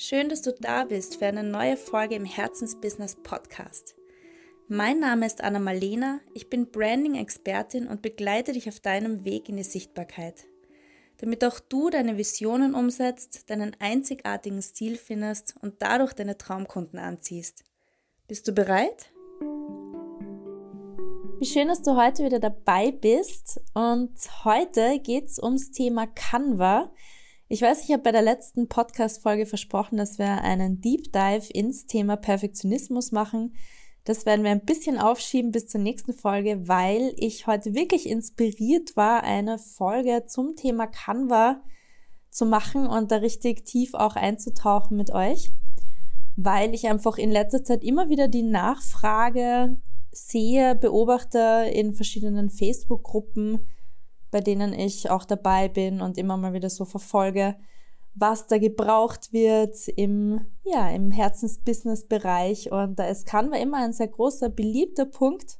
Schön, dass du da bist für eine neue Folge im Herzensbusiness Podcast. Mein Name ist Anna Malena, ich bin Branding-Expertin und begleite dich auf deinem Weg in die Sichtbarkeit, damit auch du deine Visionen umsetzt, deinen einzigartigen Stil findest und dadurch deine Traumkunden anziehst. Bist du bereit? Wie schön, dass du heute wieder dabei bist und heute geht es ums Thema Canva. Ich weiß, ich habe bei der letzten Podcast-Folge versprochen, dass wir einen Deep Dive ins Thema Perfektionismus machen. Das werden wir ein bisschen aufschieben bis zur nächsten Folge, weil ich heute wirklich inspiriert war, eine Folge zum Thema Canva zu machen und da richtig tief auch einzutauchen mit euch, weil ich einfach in letzter Zeit immer wieder die Nachfrage sehe, beobachte in verschiedenen Facebook-Gruppen, bei denen ich auch dabei bin und immer mal wieder so verfolge, was da gebraucht wird im, ja, im Herzensbusiness-Bereich. Und da ist Canva immer ein sehr großer, beliebter Punkt.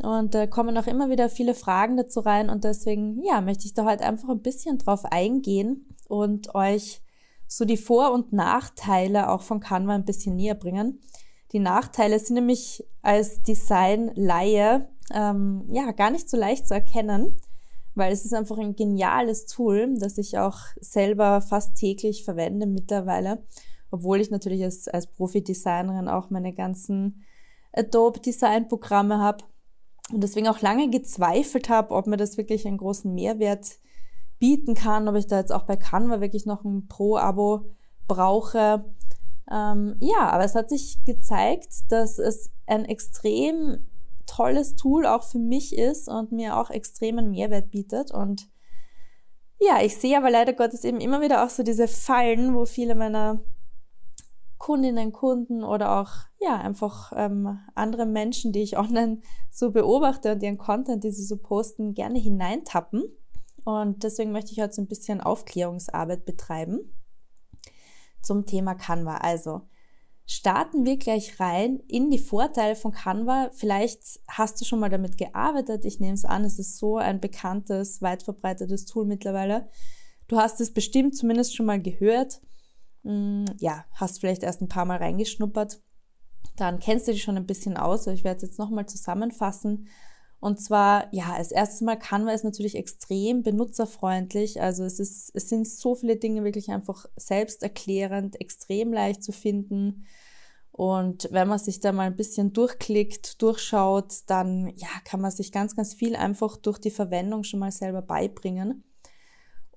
Und da kommen auch immer wieder viele Fragen dazu rein. Und deswegen, ja, möchte ich da heute einfach ein bisschen drauf eingehen und euch so die Vor- und Nachteile auch von Canva ein bisschen näher bringen. Die Nachteile sind nämlich als Design-Laie ähm, ja gar nicht so leicht zu erkennen weil es ist einfach ein geniales Tool, das ich auch selber fast täglich verwende mittlerweile, obwohl ich natürlich als, als Profi-Designerin auch meine ganzen Adobe-Design-Programme habe und deswegen auch lange gezweifelt habe, ob mir das wirklich einen großen Mehrwert bieten kann, ob ich da jetzt auch bei Canva wirklich noch ein Pro-Abo brauche. Ähm, ja, aber es hat sich gezeigt, dass es ein extrem tolles Tool auch für mich ist und mir auch extremen Mehrwert bietet. Und ja, ich sehe aber leider Gottes eben immer wieder auch so diese Fallen, wo viele meiner Kundinnen, Kunden oder auch ja einfach ähm, andere Menschen, die ich online so beobachte und ihren Content, die sie so posten, gerne hineintappen. Und deswegen möchte ich heute so ein bisschen Aufklärungsarbeit betreiben zum Thema Canva. Also starten wir gleich rein in die Vorteile von Canva. Vielleicht hast du schon mal damit gearbeitet. Ich nehme es an, es ist so ein bekanntes, weit verbreitetes Tool mittlerweile. Du hast es bestimmt zumindest schon mal gehört. Hm, ja, hast vielleicht erst ein paar Mal reingeschnuppert. Dann kennst du dich schon ein bisschen aus. Ich werde es jetzt nochmal zusammenfassen. Und zwar, ja, als erstes Mal Canva ist natürlich extrem benutzerfreundlich. Also es ist, es sind so viele Dinge wirklich einfach selbsterklärend, extrem leicht zu finden. Und wenn man sich da mal ein bisschen durchklickt, durchschaut, dann, ja, kann man sich ganz, ganz viel einfach durch die Verwendung schon mal selber beibringen.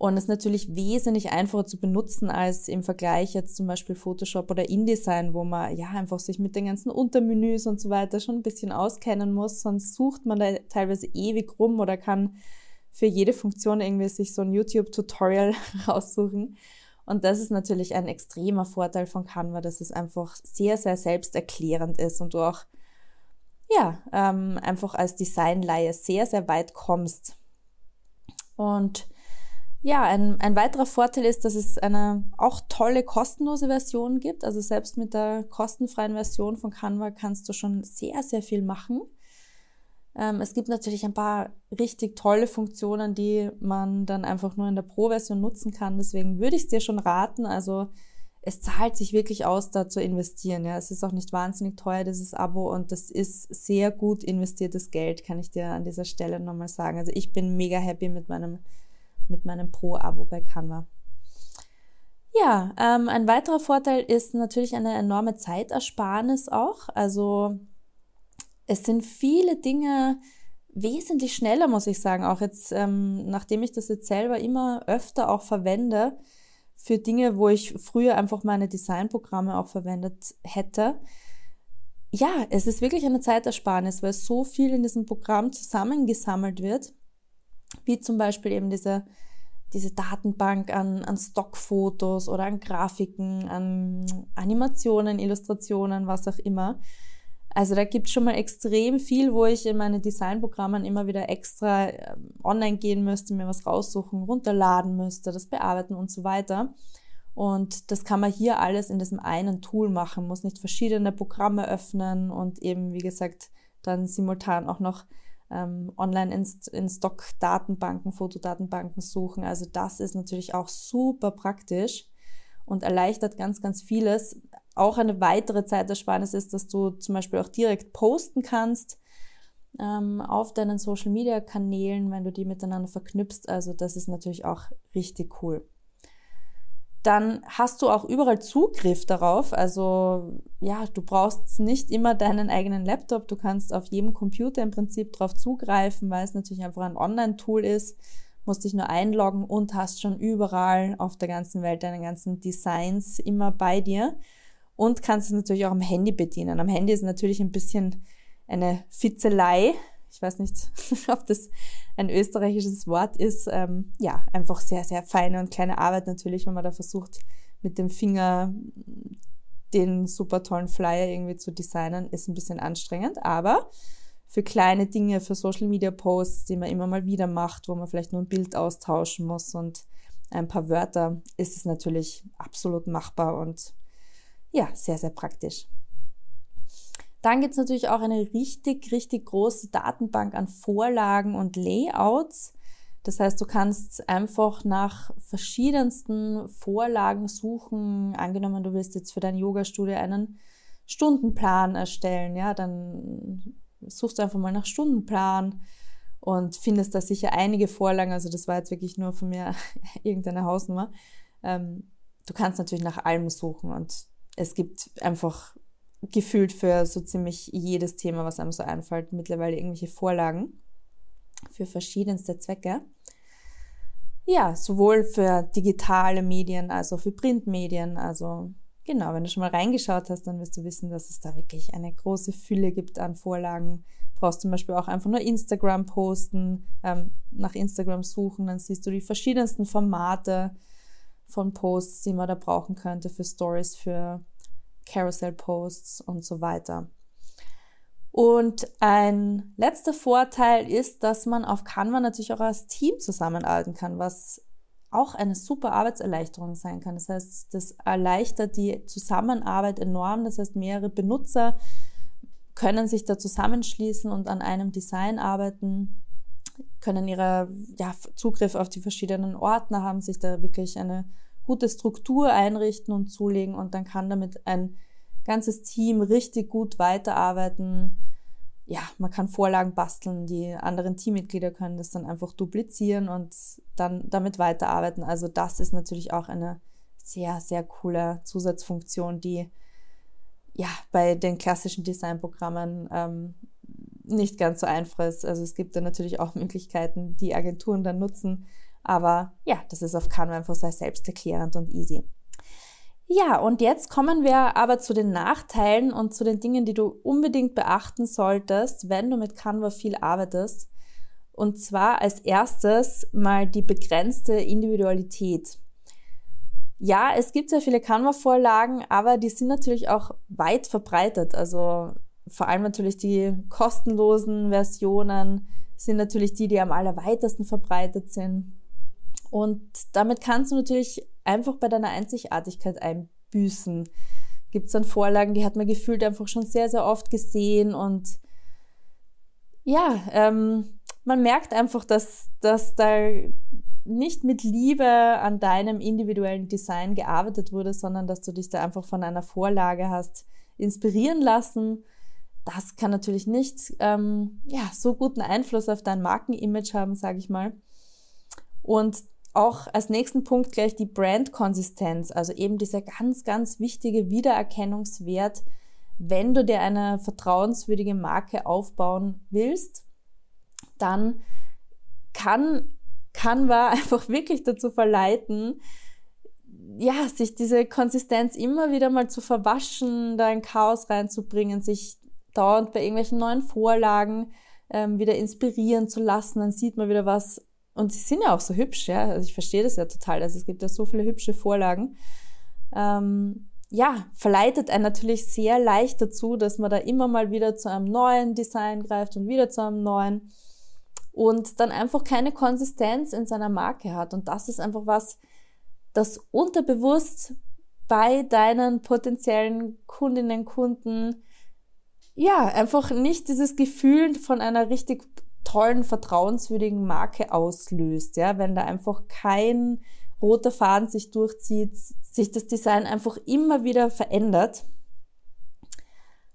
Und es ist natürlich wesentlich einfacher zu benutzen als im Vergleich jetzt zum Beispiel Photoshop oder InDesign, wo man ja einfach sich mit den ganzen Untermenüs und so weiter schon ein bisschen auskennen muss. Sonst sucht man da teilweise ewig rum oder kann für jede Funktion irgendwie sich so ein YouTube-Tutorial raussuchen. Und das ist natürlich ein extremer Vorteil von Canva, dass es einfach sehr, sehr selbsterklärend ist und du auch ja, ähm, einfach als Designleihe sehr, sehr weit kommst. Und ja, ein, ein weiterer Vorteil ist, dass es eine auch tolle kostenlose Version gibt. Also selbst mit der kostenfreien Version von Canva kannst du schon sehr, sehr viel machen. Ähm, es gibt natürlich ein paar richtig tolle Funktionen, die man dann einfach nur in der Pro-Version nutzen kann. Deswegen würde ich es dir schon raten. Also es zahlt sich wirklich aus, da zu investieren. Ja, es ist auch nicht wahnsinnig teuer, dieses Abo, und das ist sehr gut investiertes Geld, kann ich dir an dieser Stelle nochmal sagen. Also ich bin mega happy mit meinem mit meinem Pro-Abo bei Canva. Ja, ähm, ein weiterer Vorteil ist natürlich eine enorme Zeitersparnis auch. Also es sind viele Dinge wesentlich schneller, muss ich sagen. Auch jetzt, ähm, nachdem ich das jetzt selber immer öfter auch verwende für Dinge, wo ich früher einfach meine Designprogramme auch verwendet hätte. Ja, es ist wirklich eine Zeitersparnis, weil so viel in diesem Programm zusammengesammelt wird wie zum Beispiel eben diese, diese Datenbank an, an Stockfotos oder an Grafiken, an Animationen, Illustrationen, was auch immer. Also da gibt es schon mal extrem viel, wo ich in meine Designprogrammen immer wieder extra äh, online gehen müsste, mir was raussuchen, runterladen müsste, das bearbeiten und so weiter. Und das kann man hier alles in diesem einen Tool machen, muss nicht verschiedene Programme öffnen und eben, wie gesagt, dann simultan auch noch ähm, online in, in Stock-Datenbanken, Fotodatenbanken suchen. Also das ist natürlich auch super praktisch und erleichtert ganz, ganz vieles. Auch eine weitere Zeitersparnis ist, dass du zum Beispiel auch direkt posten kannst ähm, auf deinen Social-Media-Kanälen, wenn du die miteinander verknüpfst. Also das ist natürlich auch richtig cool dann hast du auch überall Zugriff darauf. Also ja, du brauchst nicht immer deinen eigenen Laptop. Du kannst auf jedem Computer im Prinzip darauf zugreifen, weil es natürlich einfach ein Online-Tool ist. Musst dich nur einloggen und hast schon überall auf der ganzen Welt deine ganzen Designs immer bei dir. Und kannst es natürlich auch am Handy bedienen. Am Handy ist natürlich ein bisschen eine Fitzelei, ich weiß nicht, ob das ein österreichisches Wort ist, ähm, ja, einfach sehr, sehr feine und kleine Arbeit natürlich, wenn man da versucht, mit dem Finger den super tollen Flyer irgendwie zu designen, ist ein bisschen anstrengend, aber für kleine Dinge, für Social Media Posts, die man immer mal wieder macht, wo man vielleicht nur ein Bild austauschen muss und ein paar Wörter, ist es natürlich absolut machbar und ja, sehr, sehr praktisch. Dann gibt es natürlich auch eine richtig, richtig große Datenbank an Vorlagen und Layouts. Das heißt, du kannst einfach nach verschiedensten Vorlagen suchen. Angenommen, du willst jetzt für dein Yoga-Studio einen Stundenplan erstellen, ja, dann suchst du einfach mal nach Stundenplan und findest da sicher einige Vorlagen. Also das war jetzt wirklich nur von mir irgendeine Hausnummer. Ähm, du kannst natürlich nach allem suchen und es gibt einfach gefühlt für so ziemlich jedes Thema, was einem so einfällt, mittlerweile irgendwelche Vorlagen für verschiedenste Zwecke. Ja, sowohl für digitale Medien als auch für Printmedien. Also genau, wenn du schon mal reingeschaut hast, dann wirst du wissen, dass es da wirklich eine große Fülle gibt an Vorlagen. Brauchst zum Beispiel auch einfach nur Instagram posten, ähm, nach Instagram suchen, dann siehst du die verschiedensten Formate von Posts, die man da brauchen könnte für Stories, für Carousel-Posts und so weiter. Und ein letzter Vorteil ist, dass man auf Canva natürlich auch als Team zusammenarbeiten kann, was auch eine super Arbeitserleichterung sein kann. Das heißt, das erleichtert die Zusammenarbeit enorm. Das heißt, mehrere Benutzer können sich da zusammenschließen und an einem Design arbeiten, können ihre ja, Zugriff auf die verschiedenen Ordner haben, sich da wirklich eine gute Struktur einrichten und zulegen und dann kann damit ein ganzes Team richtig gut weiterarbeiten. Ja, man kann Vorlagen basteln, die anderen Teammitglieder können das dann einfach duplizieren und dann damit weiterarbeiten. Also das ist natürlich auch eine sehr, sehr coole Zusatzfunktion, die ja bei den klassischen Designprogrammen ähm, nicht ganz so einfach ist. Also es gibt da natürlich auch Möglichkeiten, die Agenturen dann nutzen, aber ja, das ist auf Canva einfach sehr selbsterklärend und easy. Ja, und jetzt kommen wir aber zu den Nachteilen und zu den Dingen, die du unbedingt beachten solltest, wenn du mit Canva viel arbeitest. Und zwar als erstes mal die begrenzte Individualität. Ja, es gibt sehr viele Canva-Vorlagen, aber die sind natürlich auch weit verbreitet. Also vor allem natürlich die kostenlosen Versionen sind natürlich die, die am allerweitesten verbreitet sind. Und damit kannst du natürlich einfach bei deiner Einzigartigkeit einbüßen. Gibt es dann Vorlagen, die hat man gefühlt einfach schon sehr, sehr oft gesehen und ja, ähm, man merkt einfach, dass, dass da nicht mit Liebe an deinem individuellen Design gearbeitet wurde, sondern dass du dich da einfach von einer Vorlage hast inspirieren lassen. Das kann natürlich nicht ähm, ja, so guten Einfluss auf dein Markenimage haben, sage ich mal. Und auch als nächsten Punkt gleich die Brandkonsistenz, also eben dieser ganz, ganz wichtige Wiedererkennungswert, wenn du dir eine vertrauenswürdige Marke aufbauen willst, dann kann Canva einfach wirklich dazu verleiten, ja, sich diese Konsistenz immer wieder mal zu verwaschen, da ein Chaos reinzubringen, sich dauernd bei irgendwelchen neuen Vorlagen ähm, wieder inspirieren zu lassen. Dann sieht man wieder was und sie sind ja auch so hübsch, ja. Also ich verstehe das ja total. Also es gibt ja so viele hübsche Vorlagen. Ähm, ja, verleitet einen natürlich sehr leicht dazu, dass man da immer mal wieder zu einem neuen Design greift und wieder zu einem neuen und dann einfach keine Konsistenz in seiner Marke hat. Und das ist einfach was, das unterbewusst bei deinen potenziellen Kundinnen, Kunden, ja, einfach nicht dieses Gefühl von einer richtig tollen, vertrauenswürdigen Marke auslöst, ja, wenn da einfach kein roter Faden sich durchzieht, sich das Design einfach immer wieder verändert.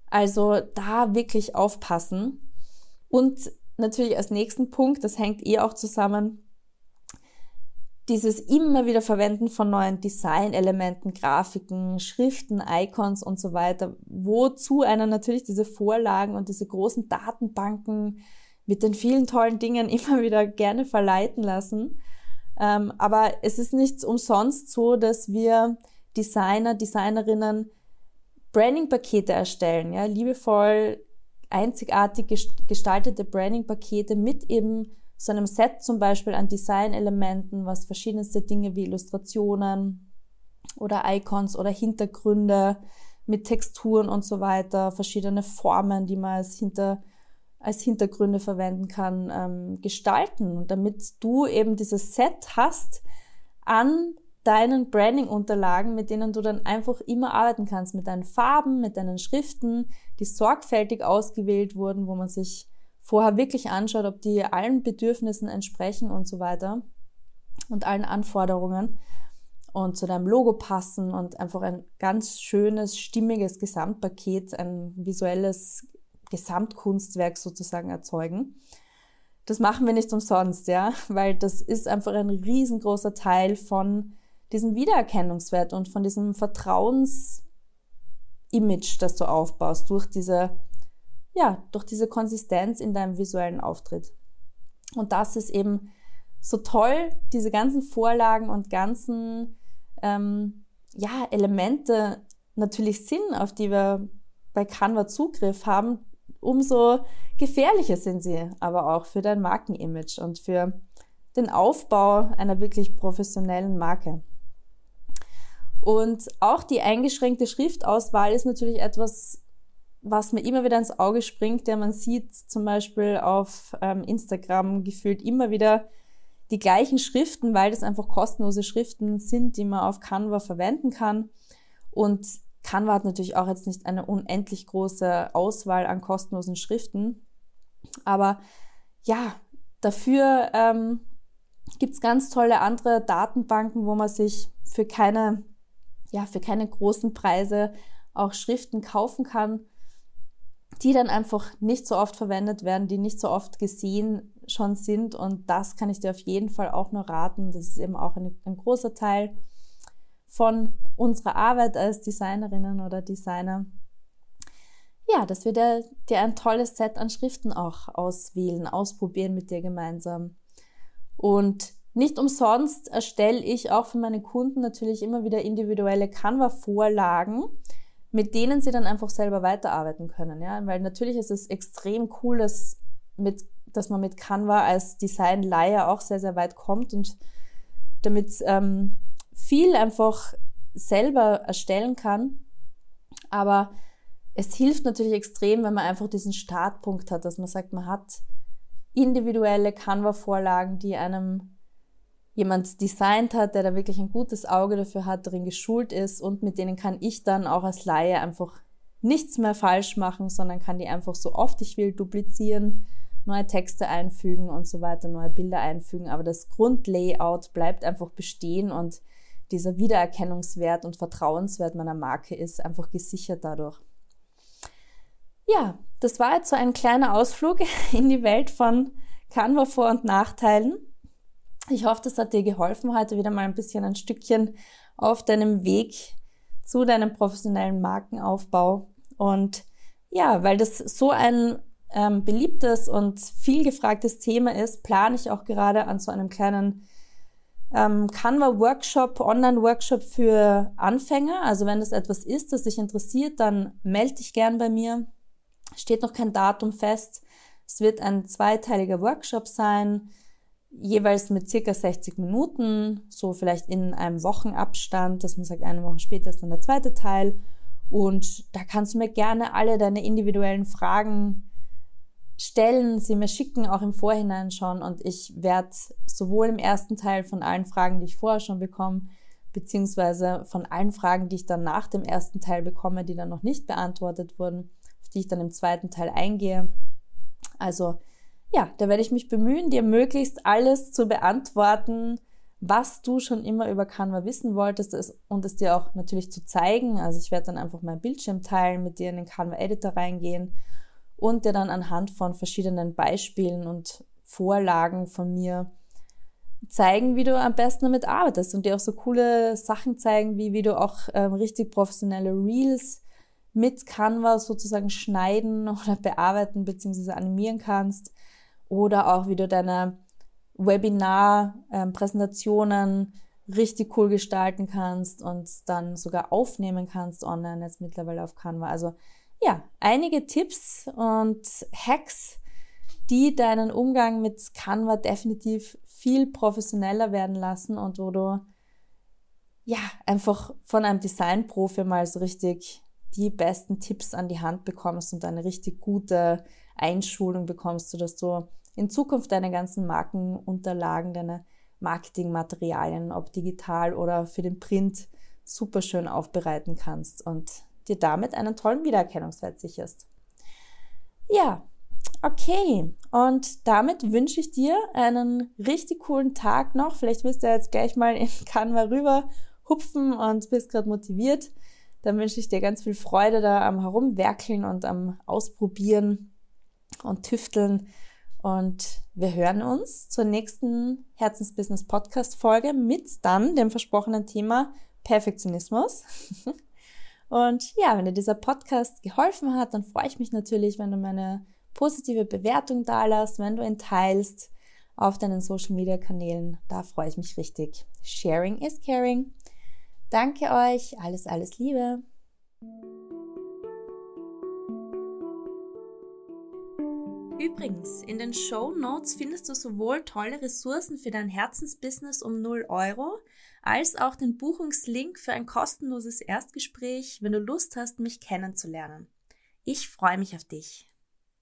Also da wirklich aufpassen. Und natürlich als nächsten Punkt, das hängt eh auch zusammen, dieses immer wieder Verwenden von neuen Designelementen, Grafiken, Schriften, Icons und so weiter, wozu einer natürlich diese Vorlagen und diese großen Datenbanken mit den vielen tollen Dingen immer wieder gerne verleiten lassen. Ähm, aber es ist nicht umsonst so, dass wir Designer, Designerinnen Branding-Pakete erstellen, ja, liebevoll, einzigartig gestaltete Branding-Pakete mit eben so einem Set zum Beispiel an Designelementen, was verschiedenste Dinge wie Illustrationen oder Icons oder Hintergründe mit Texturen und so weiter, verschiedene Formen, die man als, Hinter, als Hintergründe verwenden kann, ähm, gestalten. Und damit du eben dieses Set hast an deinen Branding-Unterlagen, mit denen du dann einfach immer arbeiten kannst, mit deinen Farben, mit deinen Schriften, die sorgfältig ausgewählt wurden, wo man sich vorher wirklich anschaut, ob die allen Bedürfnissen entsprechen und so weiter und allen Anforderungen und zu deinem Logo passen und einfach ein ganz schönes, stimmiges Gesamtpaket, ein visuelles Gesamtkunstwerk sozusagen erzeugen. Das machen wir nicht umsonst, ja, weil das ist einfach ein riesengroßer Teil von diesem Wiedererkennungswert und von diesem Vertrauensimage, das du aufbaust durch diese ja, durch diese Konsistenz in deinem visuellen Auftritt. Und das ist eben so toll, diese ganzen Vorlagen und ganzen ähm, ja, Elemente natürlich sind, auf die wir bei Canva Zugriff haben, umso gefährlicher sind sie aber auch für dein Markenimage und für den Aufbau einer wirklich professionellen Marke. Und auch die eingeschränkte Schriftauswahl ist natürlich etwas, was mir immer wieder ins Auge springt, ja, man sieht zum Beispiel auf ähm, Instagram gefühlt immer wieder die gleichen Schriften, weil das einfach kostenlose Schriften sind, die man auf Canva verwenden kann. Und Canva hat natürlich auch jetzt nicht eine unendlich große Auswahl an kostenlosen Schriften. Aber ja, dafür ähm, gibt ganz tolle andere Datenbanken, wo man sich für keine, ja, für keine großen Preise auch Schriften kaufen kann die dann einfach nicht so oft verwendet werden, die nicht so oft gesehen schon sind. Und das kann ich dir auf jeden Fall auch nur raten. Das ist eben auch ein, ein großer Teil von unserer Arbeit als Designerinnen oder Designer. Ja, dass wir dir, dir ein tolles Set an Schriften auch auswählen, ausprobieren mit dir gemeinsam. Und nicht umsonst erstelle ich auch für meine Kunden natürlich immer wieder individuelle Canva-Vorlagen, mit denen sie dann einfach selber weiterarbeiten können. Ja? Weil natürlich ist es extrem cool, dass, mit, dass man mit Canva als Design-Laie auch sehr, sehr weit kommt und damit ähm, viel einfach selber erstellen kann. Aber es hilft natürlich extrem, wenn man einfach diesen Startpunkt hat, dass man sagt, man hat individuelle Canva-Vorlagen, die einem jemand designt hat, der da wirklich ein gutes Auge dafür hat, darin geschult ist und mit denen kann ich dann auch als Laie einfach nichts mehr falsch machen, sondern kann die einfach so oft ich will duplizieren, neue Texte einfügen und so weiter, neue Bilder einfügen. Aber das Grundlayout bleibt einfach bestehen und dieser Wiedererkennungswert und Vertrauenswert meiner Marke ist einfach gesichert dadurch. Ja, das war jetzt so ein kleiner Ausflug in die Welt von Canva Vor- und Nachteilen. Ich hoffe, das hat dir geholfen, heute wieder mal ein bisschen ein Stückchen auf deinem Weg zu deinem professionellen Markenaufbau. Und ja, weil das so ein ähm, beliebtes und viel gefragtes Thema ist, plane ich auch gerade an so einem kleinen ähm, Canva-Workshop, Online-Workshop für Anfänger. Also wenn das etwas ist, das dich interessiert, dann melde dich gern bei mir. Steht noch kein Datum fest. Es wird ein zweiteiliger Workshop sein jeweils mit circa 60 Minuten, so vielleicht in einem Wochenabstand, dass man sagt, eine Woche später ist dann der zweite Teil. Und da kannst du mir gerne alle deine individuellen Fragen stellen, sie mir schicken, auch im Vorhinein schon. Und ich werde sowohl im ersten Teil von allen Fragen, die ich vorher schon bekomme, beziehungsweise von allen Fragen, die ich dann nach dem ersten Teil bekomme, die dann noch nicht beantwortet wurden, auf die ich dann im zweiten Teil eingehe. Also ja, da werde ich mich bemühen, dir möglichst alles zu beantworten, was du schon immer über Canva wissen wolltest und es dir auch natürlich zu zeigen. Also ich werde dann einfach meinen Bildschirm teilen, mit dir in den Canva Editor reingehen und dir dann anhand von verschiedenen Beispielen und Vorlagen von mir zeigen, wie du am besten damit arbeitest und dir auch so coole Sachen zeigen, wie wie du auch ähm, richtig professionelle Reels mit Canva sozusagen schneiden oder bearbeiten bzw. animieren kannst oder auch wie du deine Webinar-Präsentationen ähm, richtig cool gestalten kannst und dann sogar aufnehmen kannst online jetzt mittlerweile auf Canva. Also ja, einige Tipps und Hacks, die deinen Umgang mit Canva definitiv viel professioneller werden lassen und wo du ja einfach von einem Designprofi mal so richtig die besten Tipps an die Hand bekommst und eine richtig gute Einschulung bekommst, sodass du in Zukunft deine ganzen Markenunterlagen, deine Marketingmaterialien, ob digital oder für den Print, super schön aufbereiten kannst und dir damit einen tollen Wiedererkennungswert sicherst. Ja, okay. Und damit wünsche ich dir einen richtig coolen Tag noch. Vielleicht wirst du jetzt gleich mal in Canva rüber hupfen und bist gerade motiviert. Dann wünsche ich dir ganz viel Freude da am Herumwerkeln und am Ausprobieren und Tüfteln und wir hören uns zur nächsten Herzensbusiness Podcast Folge mit dann dem versprochenen Thema Perfektionismus. Und ja, wenn dir dieser Podcast geholfen hat, dann freue ich mich natürlich, wenn du meine positive Bewertung da lässt, wenn du ihn teilst auf deinen Social Media Kanälen. Da freue ich mich richtig. Sharing is caring. Danke euch. Alles, alles Liebe. Übrigens, in den Show Notes findest du sowohl tolle Ressourcen für dein Herzensbusiness um 0 Euro, als auch den Buchungslink für ein kostenloses Erstgespräch, wenn du Lust hast, mich kennenzulernen. Ich freue mich auf dich.